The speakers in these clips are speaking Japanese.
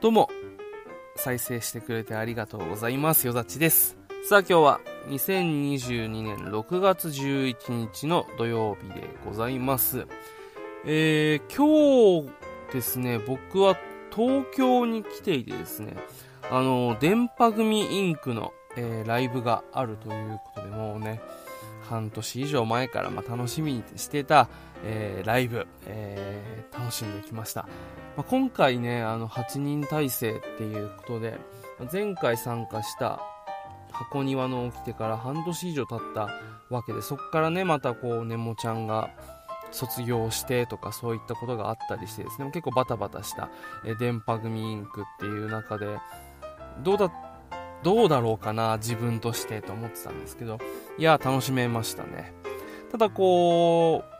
どうも、再生してくれてありがとうございます。よざちです。さあ今日は2022年6月11日の土曜日でございます。えー、今日ですね、僕は東京に来ていてですね、あの、電波組インクの、えー、ライブがあるということで、もうね、半年以上前からまあ楽しみにしてた、えー、ライブ、えー、楽しんできました。まあ、今回ね、あの、8人体制っていうことで、前回参加した箱庭の起きてから半年以上経ったわけで、そこからね、またこう、ネモちゃんが卒業してとかそういったことがあったりしてですね、結構バタバタした、え電波組インクっていう中で、どうだ、どうだろうかな、自分としてと思ってたんですけど、いや、楽しめましたね。ただこう、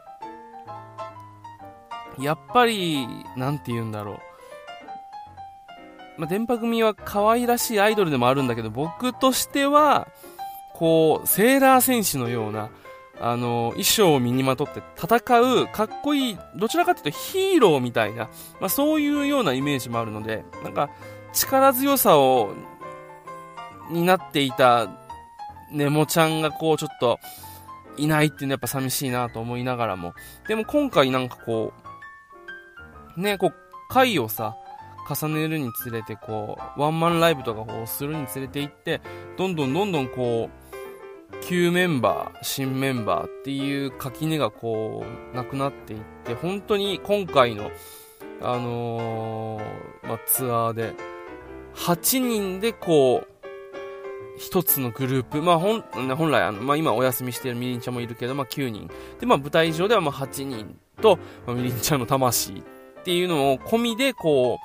やっぱり、なんて言うんだろう。まあ、電波組は可愛らしいアイドルでもあるんだけど、僕としては、こう、セーラー戦士のような、あの、衣装を身にまとって戦う、かっこいい、どちらかというとヒーローみたいな、まあそういうようなイメージもあるので、なんか、力強さを、になっていた、ネモちゃんがこう、ちょっと、いないっていうのはやっぱ寂しいなと思いながらも、でも今回なんかこう、ね、こう、回をさ、重ねるにつれてこう、ワンマンライブとかをするにつれていって、どんどんどんどんこう、旧メンバー、新メンバーっていう垣根がこう、なくなっていって、本当に今回の、あのー、まあ、ツアーで、8人でこう、一つのグループ、まあ本、本来あの、まあ今お休みしているみりんちゃんもいるけど、まあ9人。で、まあ舞台上ではまあ8人と、まあ、みりんちゃんの魂っていうのを込みでこ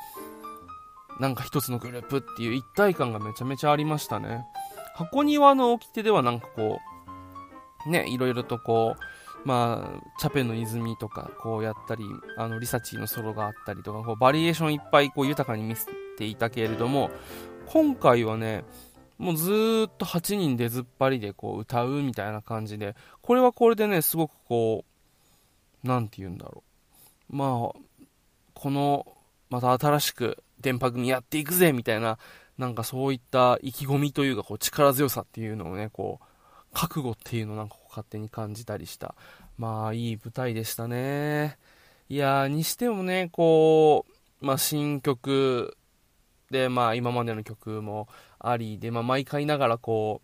う、なんか一つのグループっていう一体感がめちゃめちゃありましたね。箱庭の掟ではなんかこう、ね、いろいろとこう、まあ、チャペの泉とかこうやったり、あの、リサチーのソロがあったりとか、こうバリエーションいっぱいこう豊かに見せていたけれども、今回はね、もうずーっと8人でずっぱりでこう歌うみたいな感じで、これはこれでね、すごくこう、なんて言うんだろう。まあ、この、また新しく電波組やっていくぜみたいな、なんかそういった意気込みというか、こう力強さっていうのをね、こう、覚悟っていうのをなんかこう勝手に感じたりした。まあ、いい舞台でしたね。いやー、にしてもね、こう、まあ、新曲で、まあ、今までの曲もありで、まあ、毎回ながらこ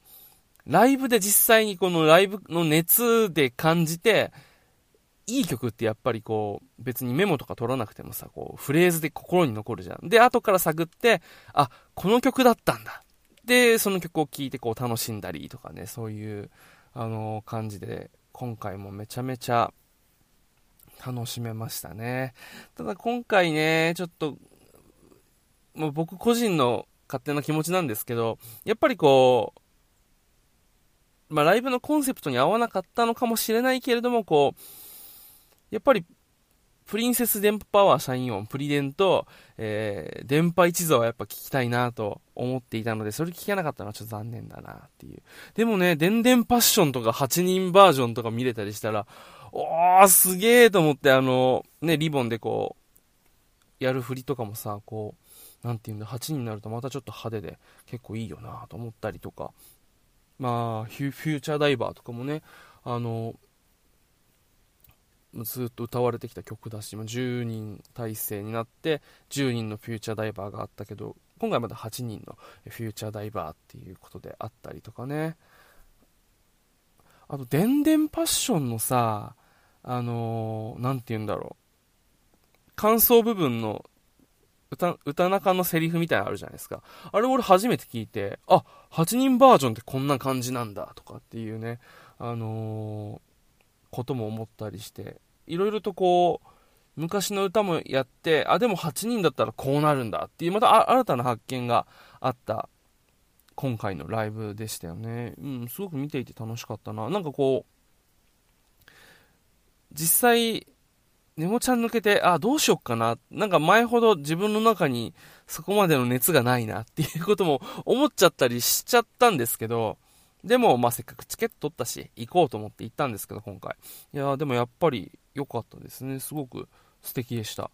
う、ライブで実際にこのライブの熱で感じて、いい曲ってやっぱりこう、別にメモとか取らなくてもさ、こう、フレーズで心に残るじゃん。で、後から探って、あ、この曲だったんだ。で、その曲を聴いてこう楽しんだりとかね、そういう、あのー、感じで、今回もめちゃめちゃ楽しめましたね。ただ今回ね、ちょっと、もう僕個人の勝手な気持ちなんですけど、やっぱりこう、まあライブのコンセプトに合わなかったのかもしれないけれども、こう、やっぱり、プリンセス電波パワー社員音、プリデンと、えー、電波一座はやっぱ聞きたいなと思っていたので、それ聞けなかったのはちょっと残念だなっていう。でもね、電電パッションとか8人バージョンとか見れたりしたら、おー、すげーと思って、あの、ね、リボンでこう、やる振りとかもさ、こう、なんていうんだ、8人になるとまたちょっと派手で結構いいよなと思ったりとか、まあ、フューチャーダイバーとかもね、あの、ずっと歌われてきた曲だし、10人体制になって10人のフューチャーダイバーがあったけど今回まだ8人のフューチャーダイバーっていうことであったりとかねあと、でんでんパッションのさ、あのー、て言うんだろう。感想部分の歌、歌中のセリフみたいなのあるじゃないですか。あれ俺初めて聞いて、あ、8人バージョンってこんな感じなんだとかっていうね、あのー、ことも思ったりして、いろいろとこう、昔の歌もやって、あ、でも8人だったらこうなるんだっていう、また新たな発見があった今回のライブでしたよね。うん、すごく見ていて楽しかったな。なんかこう、実際、ネモちゃん抜けて、あ、どうしよっかな。なんか前ほど自分の中にそこまでの熱がないなっていうことも思っちゃったりしちゃったんですけど、でも、まあ、せっかくチケット取ったし、行こうと思って行ったんですけど、今回。いやでもやっぱり、良かったですね。すごく素敵でした。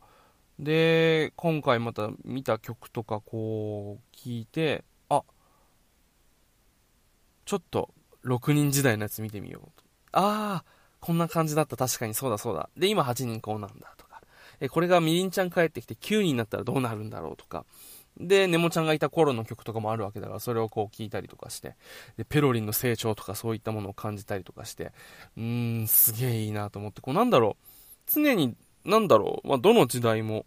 で、今回また見た曲とかこう聞いて、あ、ちょっと6人時代のやつ見てみようと。ああ、こんな感じだった。確かにそうだそうだ。で、今8人こうなんだとか。え、これがみりんちゃん帰ってきて9人になったらどうなるんだろうとか。で、ネモちゃんがいた頃の曲とかもあるわけだから、それをこう聞いたりとかして、で、ペロリンの成長とかそういったものを感じたりとかして、うーん、すげえいいなと思って、こうなんだろう、常に、なんだろう、まあ、どの時代も、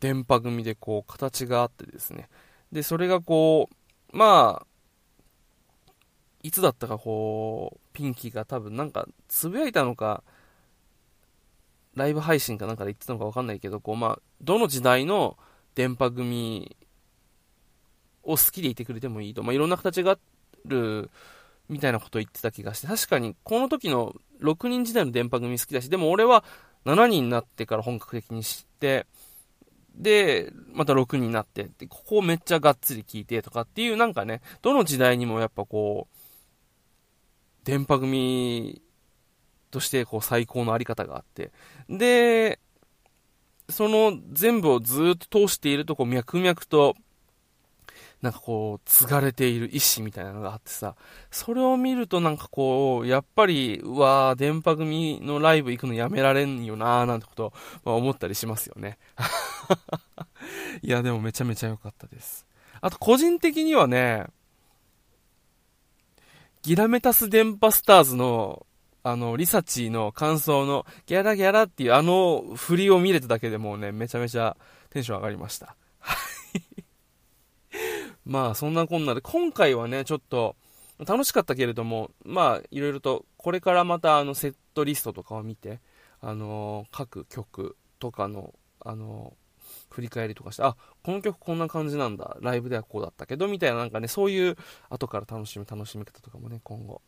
電波組でこう、形があってですね、で、それがこう、まあ、いつだったかこう、ピンキーが多分なんか、つぶやいたのか、ライブ配信かなんかで言ってたのかわかんないけど、こう、まあ、どの時代の電波組を好きでいてくれてもいいと。まあ、いろんな形がある、みたいなことを言ってた気がして、確かにこの時の6人時代の電波組好きだし、でも俺は7人になってから本格的に知って、で、また6人になって、で、ここをめっちゃがっつり聞いてとかっていうなんかね、どの時代にもやっぱこう、電波組としてこう最高のあり方があって、で、その全部をずっと通しているとこう脈々と、なんかこう、継がれている意志みたいなのがあってさ、それを見るとなんかこう、やっぱり、うわー、電波組のライブ行くのやめられんよなーなんてことを、まあ、思ったりしますよね。いや、でもめちゃめちゃ良かったです。あと、個人的にはね、ギラメタス電波スターズの、あの、リサチーの感想の、ギャラギャラっていうあの振りを見れただけでもうね、めちゃめちゃテンション上がりました。はい。まあ、そんなこんなで、今回はね、ちょっと、楽しかったけれども、まあ、いろいろと、これからまた、あの、セットリストとかを見て、あのー、各曲とかの、あの振り返りとかして、あ、この曲こんな感じなんだ、ライブではこうだったけど、みたいななんかね、そういう後から楽しむ楽しみ方とかもね、今後、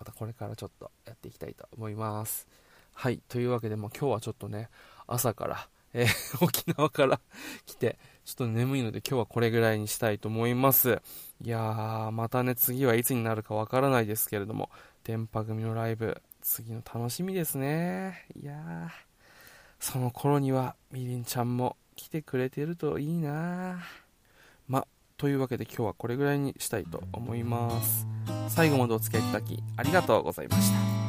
またこれからちょっとやっていきたいと思います。はい、というわけで、も今日はちょっとね、朝から、えー、沖縄から 来て、ちょっと眠いので今日はこれぐらいにしたいと思います。いやー、またね、次はいつになるかわからないですけれども、電波組のライブ、次の楽しみですね。いやー、その頃にはみりんちゃんも来てくれてるといいなま、というわけで今日はこれぐらいにしたいと思います。最後までお付き合いいただきありがとうございました。